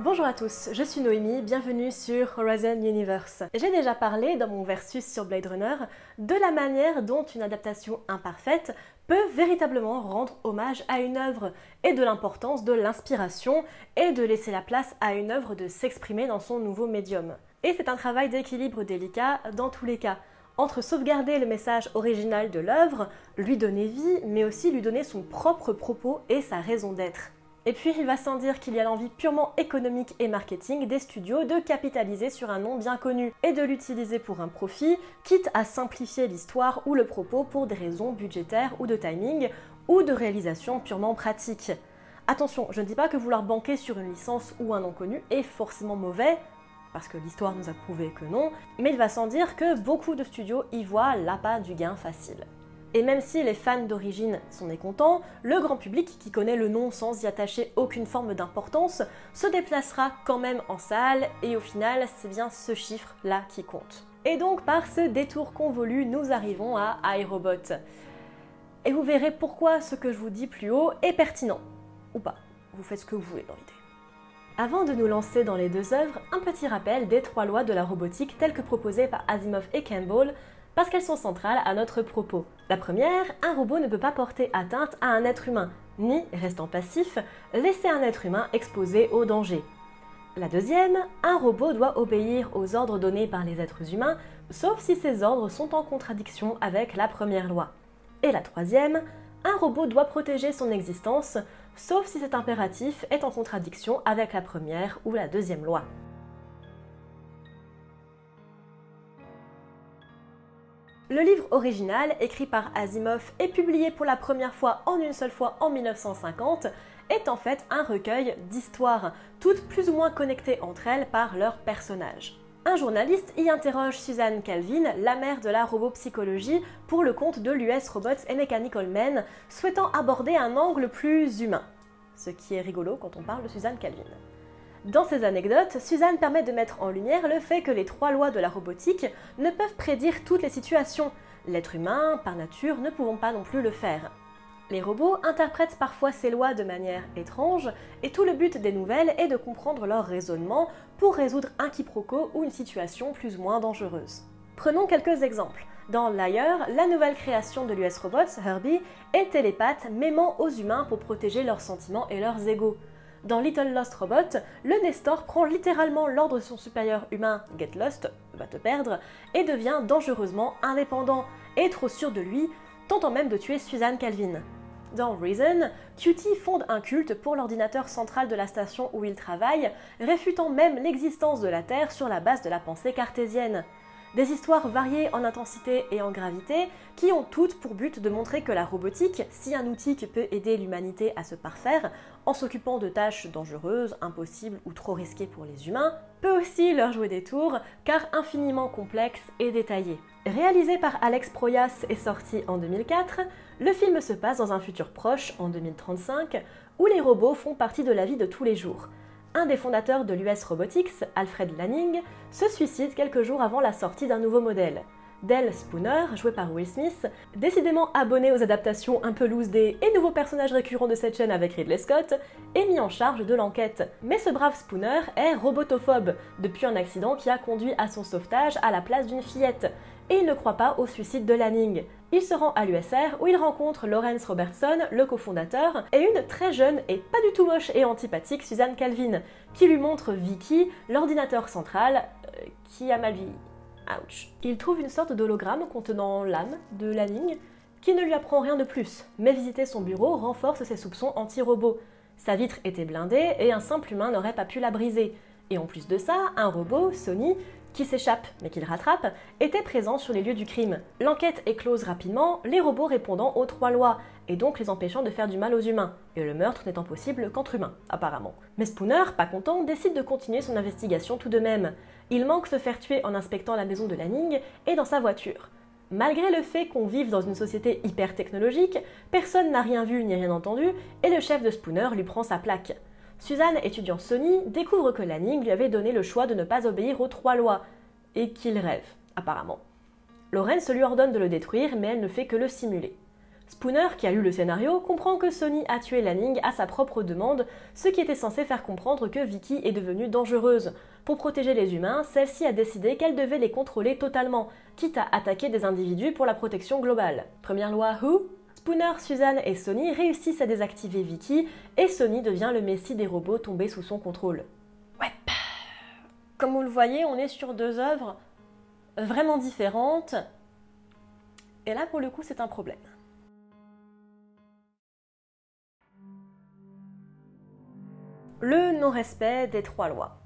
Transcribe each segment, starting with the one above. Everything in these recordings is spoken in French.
Bonjour à tous, je suis Noémie, bienvenue sur Horizon Universe. J'ai déjà parlé dans mon versus sur Blade Runner de la manière dont une adaptation imparfaite peut véritablement rendre hommage à une œuvre et de l'importance de l'inspiration et de laisser la place à une œuvre de s'exprimer dans son nouveau médium. Et c'est un travail d'équilibre délicat dans tous les cas entre sauvegarder le message original de l'œuvre, lui donner vie, mais aussi lui donner son propre propos et sa raison d'être. Et puis il va sans dire qu'il y a l'envie purement économique et marketing des studios de capitaliser sur un nom bien connu et de l'utiliser pour un profit, quitte à simplifier l'histoire ou le propos pour des raisons budgétaires ou de timing ou de réalisation purement pratique. Attention, je ne dis pas que vouloir banquer sur une licence ou un nom connu est forcément mauvais, parce que l'histoire nous a prouvé que non, mais il va sans dire que beaucoup de studios y voient l'appât du gain facile. Et même si les fans d'origine sont mécontents, le grand public qui connaît le nom sans y attacher aucune forme d'importance se déplacera quand même en salle et au final c'est bien ce chiffre-là qui compte. Et donc par ce détour convolu, nous arrivons à iRobot. Et vous verrez pourquoi ce que je vous dis plus haut est pertinent. Ou pas, vous faites ce que vous voulez dans l'idée. Avant de nous lancer dans les deux œuvres, un petit rappel des trois lois de la robotique telles que proposées par Asimov et Campbell parce qu'elles sont centrales à notre propos. La première, un robot ne peut pas porter atteinte à un être humain, ni, restant passif, laisser un être humain exposé au danger. La deuxième, un robot doit obéir aux ordres donnés par les êtres humains, sauf si ces ordres sont en contradiction avec la première loi. Et la troisième, un robot doit protéger son existence, sauf si cet impératif est en contradiction avec la première ou la deuxième loi. Le livre original, écrit par Asimov et publié pour la première fois en une seule fois en 1950, est en fait un recueil d'histoires, toutes plus ou moins connectées entre elles par leurs personnages. Un journaliste y interroge Suzanne Calvin, la mère de la robopsychologie, pour le compte de l'US Robots and Mechanical Men, souhaitant aborder un angle plus humain. Ce qui est rigolo quand on parle de Suzanne Calvin. Dans ces anecdotes, Suzanne permet de mettre en lumière le fait que les trois lois de la robotique ne peuvent prédire toutes les situations. L'être humain, par nature, ne pouvons pas non plus le faire. Les robots interprètent parfois ces lois de manière étrange, et tout le but des nouvelles est de comprendre leur raisonnement pour résoudre un quiproquo ou une situation plus ou moins dangereuse. Prenons quelques exemples. Dans Liar, la nouvelle création de l'US Robots, Herbie, est télépathe, m'aimant aux humains pour protéger leurs sentiments et leurs égaux. Dans Little Lost Robot, le Nestor prend littéralement l'ordre de son supérieur humain, Get Lost, va te perdre, et devient dangereusement indépendant, et trop sûr de lui, tentant même de tuer Suzanne Calvin. Dans Reason, Cutie fonde un culte pour l'ordinateur central de la station où il travaille, réfutant même l'existence de la Terre sur la base de la pensée cartésienne. Des histoires variées en intensité et en gravité qui ont toutes pour but de montrer que la robotique, si un outil qui peut aider l'humanité à se parfaire en s'occupant de tâches dangereuses, impossibles ou trop risquées pour les humains, peut aussi leur jouer des tours car infiniment complexe et détaillé. Réalisé par Alex Proyas et sorti en 2004, le film se passe dans un futur proche, en 2035, où les robots font partie de la vie de tous les jours un des fondateurs de l'US Robotics, Alfred Lanning, se suicide quelques jours avant la sortie d'un nouveau modèle. Dell Spooner, joué par Will Smith, décidément abonné aux adaptations un peu loose des et nouveaux personnages récurrents de cette chaîne avec Ridley Scott, est mis en charge de l'enquête. Mais ce brave Spooner est robotophobe, depuis un accident qui a conduit à son sauvetage à la place d'une fillette, et il ne croit pas au suicide de Lanning. Il se rend à l'USR où il rencontre Lawrence Robertson, le cofondateur, et une très jeune et pas du tout moche et antipathique Suzanne Calvin, qui lui montre Vicky, l'ordinateur central, euh, qui a mal vie. Ouch. Il trouve une sorte d'hologramme contenant l'âme de Lanning, qui ne lui apprend rien de plus, mais visiter son bureau renforce ses soupçons anti-robot. Sa vitre était blindée et un simple humain n'aurait pas pu la briser. Et en plus de ça, un robot, Sony, qui s'échappe mais qu'il rattrape, était présent sur les lieux du crime. L'enquête est close rapidement, les robots répondant aux trois lois, et donc les empêchant de faire du mal aux humains, et le meurtre n'étant possible qu'entre humains, apparemment. Mais Spooner, pas content, décide de continuer son investigation tout de même. Il manque se faire tuer en inspectant la maison de Lanning et dans sa voiture. Malgré le fait qu'on vive dans une société hyper technologique, personne n'a rien vu ni rien entendu, et le chef de Spooner lui prend sa plaque. Suzanne, étudiant Sony, découvre que Lanning lui avait donné le choix de ne pas obéir aux trois lois, et qu'il rêve, apparemment. Lawrence lui ordonne de le détruire, mais elle ne fait que le simuler. Spooner, qui a lu le scénario, comprend que Sony a tué Lanning à sa propre demande, ce qui était censé faire comprendre que Vicky est devenue dangereuse. Pour protéger les humains, celle-ci a décidé qu'elle devait les contrôler totalement, quitte à attaquer des individus pour la protection globale. Première loi Who? Spooner, Suzanne et Sony réussissent à désactiver Vicky et Sony devient le messie des robots tombés sous son contrôle. Ouais. Comme vous le voyez, on est sur deux œuvres vraiment différentes. Et là, pour le coup, c'est un problème. Le non-respect des trois lois.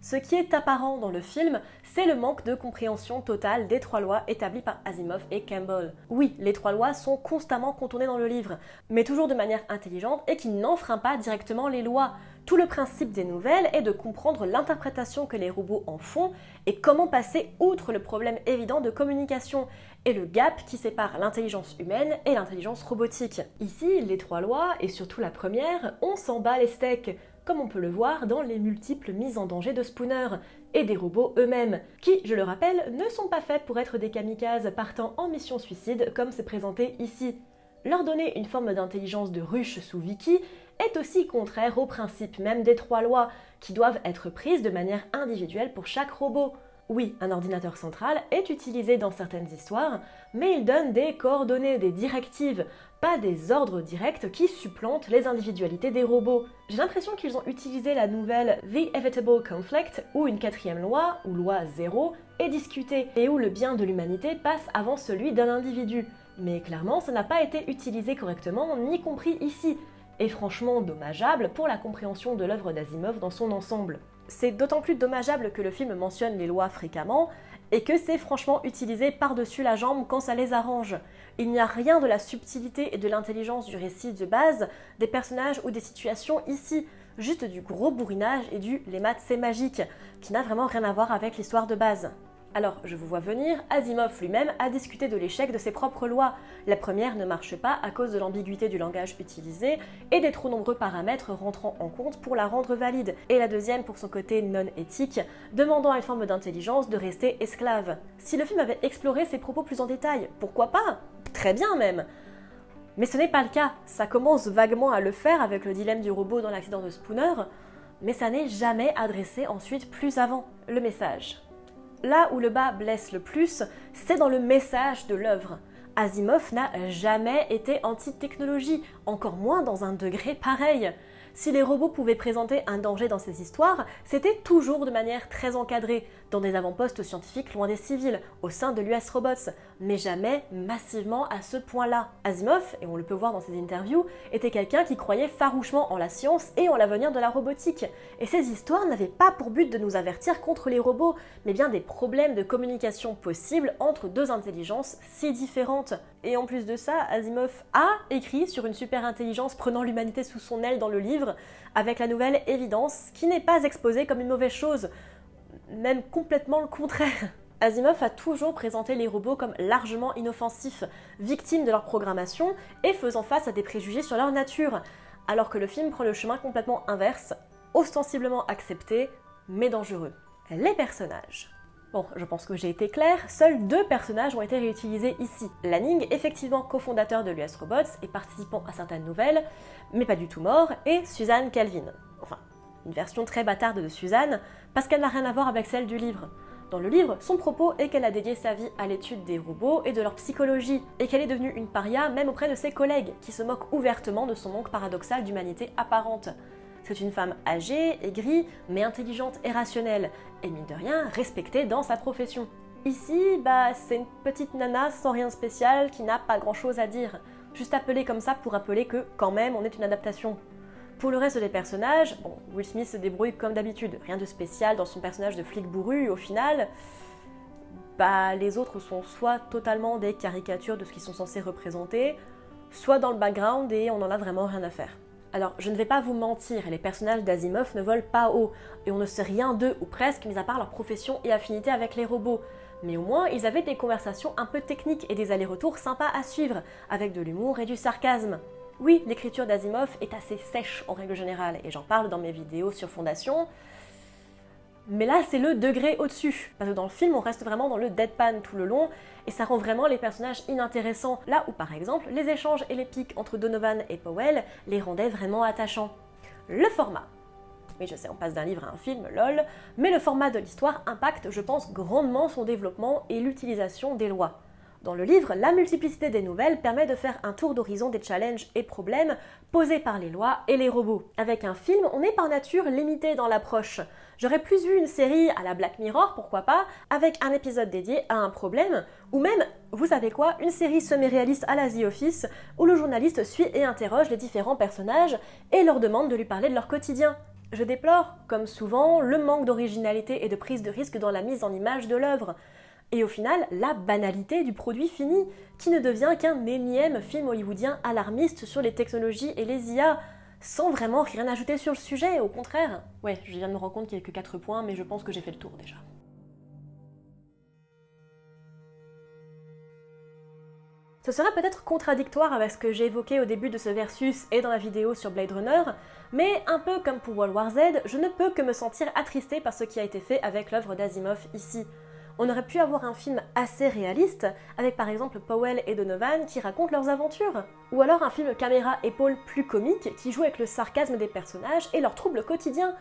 Ce qui est apparent dans le film, c'est le manque de compréhension totale des trois lois établies par Asimov et Campbell. Oui, les trois lois sont constamment contournées dans le livre, mais toujours de manière intelligente et qui n'enfreint pas directement les lois. Tout le principe des nouvelles est de comprendre l'interprétation que les robots en font et comment passer outre le problème évident de communication et le gap qui sépare l'intelligence humaine et l'intelligence robotique. Ici, les trois lois, et surtout la première, on s'en bat les steaks comme on peut le voir dans les multiples mises en danger de Spooner, et des robots eux-mêmes, qui, je le rappelle, ne sont pas faits pour être des kamikazes partant en mission suicide comme c'est présenté ici. Leur donner une forme d'intelligence de ruche sous Vicky est aussi contraire au principe même des trois lois, qui doivent être prises de manière individuelle pour chaque robot. Oui, un ordinateur central est utilisé dans certaines histoires, mais il donne des coordonnées, des directives, pas des ordres directs qui supplantent les individualités des robots. J'ai l'impression qu'ils ont utilisé la nouvelle The Evitable Conflict, où une quatrième loi, ou loi zéro, est discutée, et où le bien de l'humanité passe avant celui d'un individu. Mais clairement, ça n'a pas été utilisé correctement, ni compris ici, et franchement dommageable pour la compréhension de l'œuvre d'Asimov dans son ensemble. C'est d'autant plus dommageable que le film mentionne les lois fréquemment et que c'est franchement utilisé par-dessus la jambe quand ça les arrange. Il n'y a rien de la subtilité et de l'intelligence du récit de base, des personnages ou des situations ici, juste du gros bourrinage et du les maths c'est magique, qui n'a vraiment rien à voir avec l'histoire de base. Alors, je vous vois venir, Asimov lui-même a discuté de l'échec de ses propres lois. La première ne marche pas à cause de l'ambiguïté du langage utilisé et des trop nombreux paramètres rentrant en compte pour la rendre valide, et la deuxième pour son côté non éthique, demandant à une forme d'intelligence de rester esclave. Si le film avait exploré ses propos plus en détail, pourquoi pas? Très bien même mais ce n'est pas le cas. Ça commence vaguement à le faire avec le dilemme du robot dans l'accident de Spooner, mais ça n'est jamais adressé ensuite plus avant. Le message. Là où le bas blesse le plus, c'est dans le message de l'œuvre. Asimov n'a jamais été anti-technologie, encore moins dans un degré pareil. Si les robots pouvaient présenter un danger dans ces histoires, c'était toujours de manière très encadrée, dans des avant-postes scientifiques loin des civils, au sein de l'US Robots, mais jamais massivement à ce point-là. Asimov, et on le peut voir dans ses interviews, était quelqu'un qui croyait farouchement en la science et en l'avenir de la robotique. Et ces histoires n'avaient pas pour but de nous avertir contre les robots, mais bien des problèmes de communication possibles entre deux intelligences si différentes. Et en plus de ça, Asimov a écrit sur une super intelligence prenant l'humanité sous son aile dans le livre, avec la nouvelle évidence qui n'est pas exposée comme une mauvaise chose, même complètement le contraire. Asimov a toujours présenté les robots comme largement inoffensifs, victimes de leur programmation et faisant face à des préjugés sur leur nature, alors que le film prend le chemin complètement inverse, ostensiblement accepté, mais dangereux. Les personnages. Bon, je pense que j'ai été claire, seuls deux personnages ont été réutilisés ici. Lanning, effectivement cofondateur de l'US Robots et participant à certaines nouvelles, mais pas du tout mort, et Suzanne Calvin. Enfin, une version très bâtarde de Suzanne, parce qu'elle n'a rien à voir avec celle du livre. Dans le livre, son propos est qu'elle a dédié sa vie à l'étude des robots et de leur psychologie, et qu'elle est devenue une paria même auprès de ses collègues, qui se moquent ouvertement de son manque paradoxal d'humanité apparente. C'est une femme âgée, aigrie, mais intelligente et rationnelle, et mine de rien, respectée dans sa profession. Ici, bah, c'est une petite nana sans rien de spécial qui n'a pas grand chose à dire. Juste appelée comme ça pour rappeler que, quand même, on est une adaptation. Pour le reste des personnages, bon, Will Smith se débrouille comme d'habitude, rien de spécial dans son personnage de flic bourru, au final, bah, les autres sont soit totalement des caricatures de ce qu'ils sont censés représenter, soit dans le background et on en a vraiment rien à faire. Alors, je ne vais pas vous mentir, les personnages d'Asimov ne volent pas haut, et on ne sait rien d'eux, ou presque, mis à part leur profession et affinité avec les robots. Mais au moins, ils avaient des conversations un peu techniques et des allers-retours sympas à suivre, avec de l'humour et du sarcasme. Oui, l'écriture d'Asimov est assez sèche en règle générale, et j'en parle dans mes vidéos sur Fondation. Mais là, c'est le degré au-dessus. Parce que dans le film, on reste vraiment dans le deadpan tout le long, et ça rend vraiment les personnages inintéressants. Là où, par exemple, les échanges et les pics entre Donovan et Powell les rendaient vraiment attachants. Le format. Oui, je sais, on passe d'un livre à un film, lol, mais le format de l'histoire impacte, je pense, grandement son développement et l'utilisation des lois. Dans le livre, la multiplicité des nouvelles permet de faire un tour d'horizon des challenges et problèmes posés par les lois et les robots. Avec un film, on est par nature limité dans l'approche. J'aurais plus vu une série à la Black Mirror, pourquoi pas, avec un épisode dédié à un problème, ou même, vous savez quoi, une série semi-réaliste à la The Office, où le journaliste suit et interroge les différents personnages et leur demande de lui parler de leur quotidien. Je déplore, comme souvent, le manque d'originalité et de prise de risque dans la mise en image de l'œuvre et au final la banalité du produit fini, qui ne devient qu'un énième film hollywoodien alarmiste sur les technologies et les IA, sans vraiment rien ajouter sur le sujet, au contraire. Ouais, je viens de me rendre compte qu'il n'y a que 4 points, mais je pense que j'ai fait le tour déjà. Ce sera peut-être contradictoire avec ce que j'ai évoqué au début de ce versus et dans la vidéo sur Blade Runner, mais un peu comme pour World War Z, je ne peux que me sentir attristé par ce qui a été fait avec l'œuvre d'Asimov ici on aurait pu avoir un film assez réaliste, avec par exemple Powell et Donovan qui racontent leurs aventures. Ou alors un film caméra-épaule plus comique qui joue avec le sarcasme des personnages et leurs troubles quotidiens.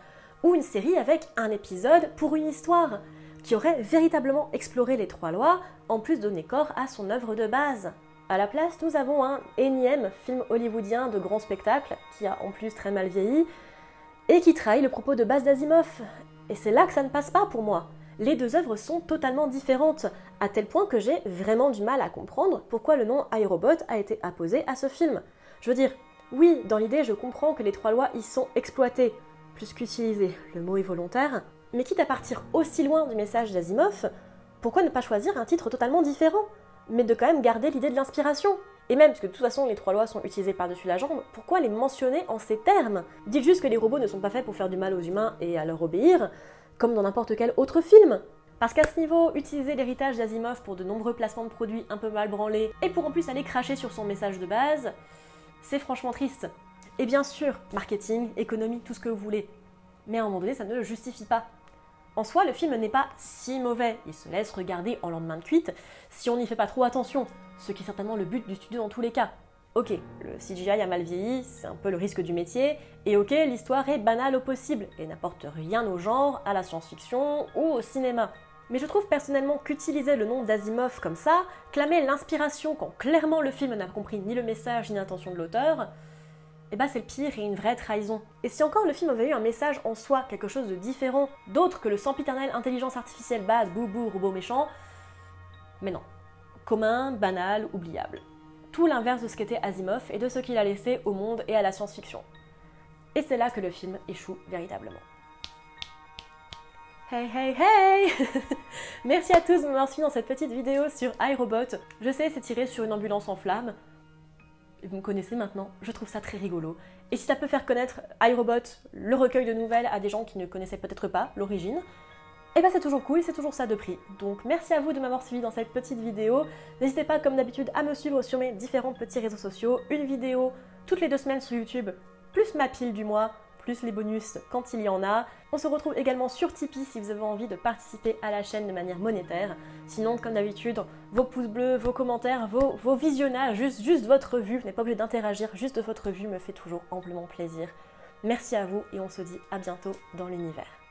Ou une série avec un épisode pour une histoire, qui aurait véritablement exploré les trois lois, en plus donner corps à son œuvre de base. À la place, nous avons un énième film hollywoodien de grand spectacle, qui a en plus très mal vieilli, et qui trahit le propos de base d'Asimov. Et c'est là que ça ne passe pas pour moi les deux œuvres sont totalement différentes, à tel point que j'ai vraiment du mal à comprendre pourquoi le nom iRobot a été apposé à ce film. Je veux dire, oui, dans l'idée, je comprends que les trois lois y sont exploitées, plus qu'utilisées, le mot est volontaire, mais quitte à partir aussi loin du message d'Asimov, pourquoi ne pas choisir un titre totalement différent Mais de quand même garder l'idée de l'inspiration? Et même, parce que de toute façon les trois lois sont utilisées par-dessus la jambe, pourquoi les mentionner en ces termes? Dites juste que les robots ne sont pas faits pour faire du mal aux humains et à leur obéir, comme dans n'importe quel autre film. Parce qu'à ce niveau, utiliser l'héritage d'Asimov pour de nombreux placements de produits un peu mal branlés, et pour en plus aller cracher sur son message de base, c'est franchement triste. Et bien sûr, marketing, économie, tout ce que vous voulez. Mais à un moment donné, ça ne le justifie pas. En soi, le film n'est pas si mauvais, il se laisse regarder en lendemain de cuite si on n'y fait pas trop attention, ce qui est certainement le but du studio dans tous les cas. Ok, le CGI a mal vieilli, c'est un peu le risque du métier, et ok, l'histoire est banale au possible et n'apporte rien au genre, à la science-fiction ou au cinéma. Mais je trouve personnellement qu'utiliser le nom d'Asimov comme ça, clamer l'inspiration quand clairement le film n'a compris ni le message ni l'intention de l'auteur, eh ben c'est le pire et une vraie trahison. Et si encore le film avait eu un message en soi, quelque chose de différent, d'autre que le sempiternel intelligence artificielle bad, boubou, robot méchant, mais non. Commun, banal, oubliable tout l'inverse de ce qu'était Asimov et de ce qu'il a laissé au monde et à la science-fiction. Et c'est là que le film échoue véritablement. Hey hey hey Merci à tous de m'avoir suivi dans cette petite vidéo sur iRobot. Je sais, c'est tiré sur une ambulance en flammes. Vous me connaissez maintenant, je trouve ça très rigolo. Et si ça peut faire connaître iRobot, le recueil de nouvelles, à des gens qui ne connaissaient peut-être pas l'origine, et eh bien c'est toujours cool, c'est toujours ça de prix. Donc merci à vous de m'avoir suivi dans cette petite vidéo. N'hésitez pas comme d'habitude à me suivre sur mes différents petits réseaux sociaux. Une vidéo toutes les deux semaines sur YouTube, plus ma pile du mois, plus les bonus quand il y en a. On se retrouve également sur Tipeee si vous avez envie de participer à la chaîne de manière monétaire. Sinon, comme d'habitude, vos pouces bleus, vos commentaires, vos, vos visionnages, juste, juste votre vue, vous n'êtes pas obligé d'interagir, juste votre vue me fait toujours amplement plaisir. Merci à vous et on se dit à bientôt dans l'univers.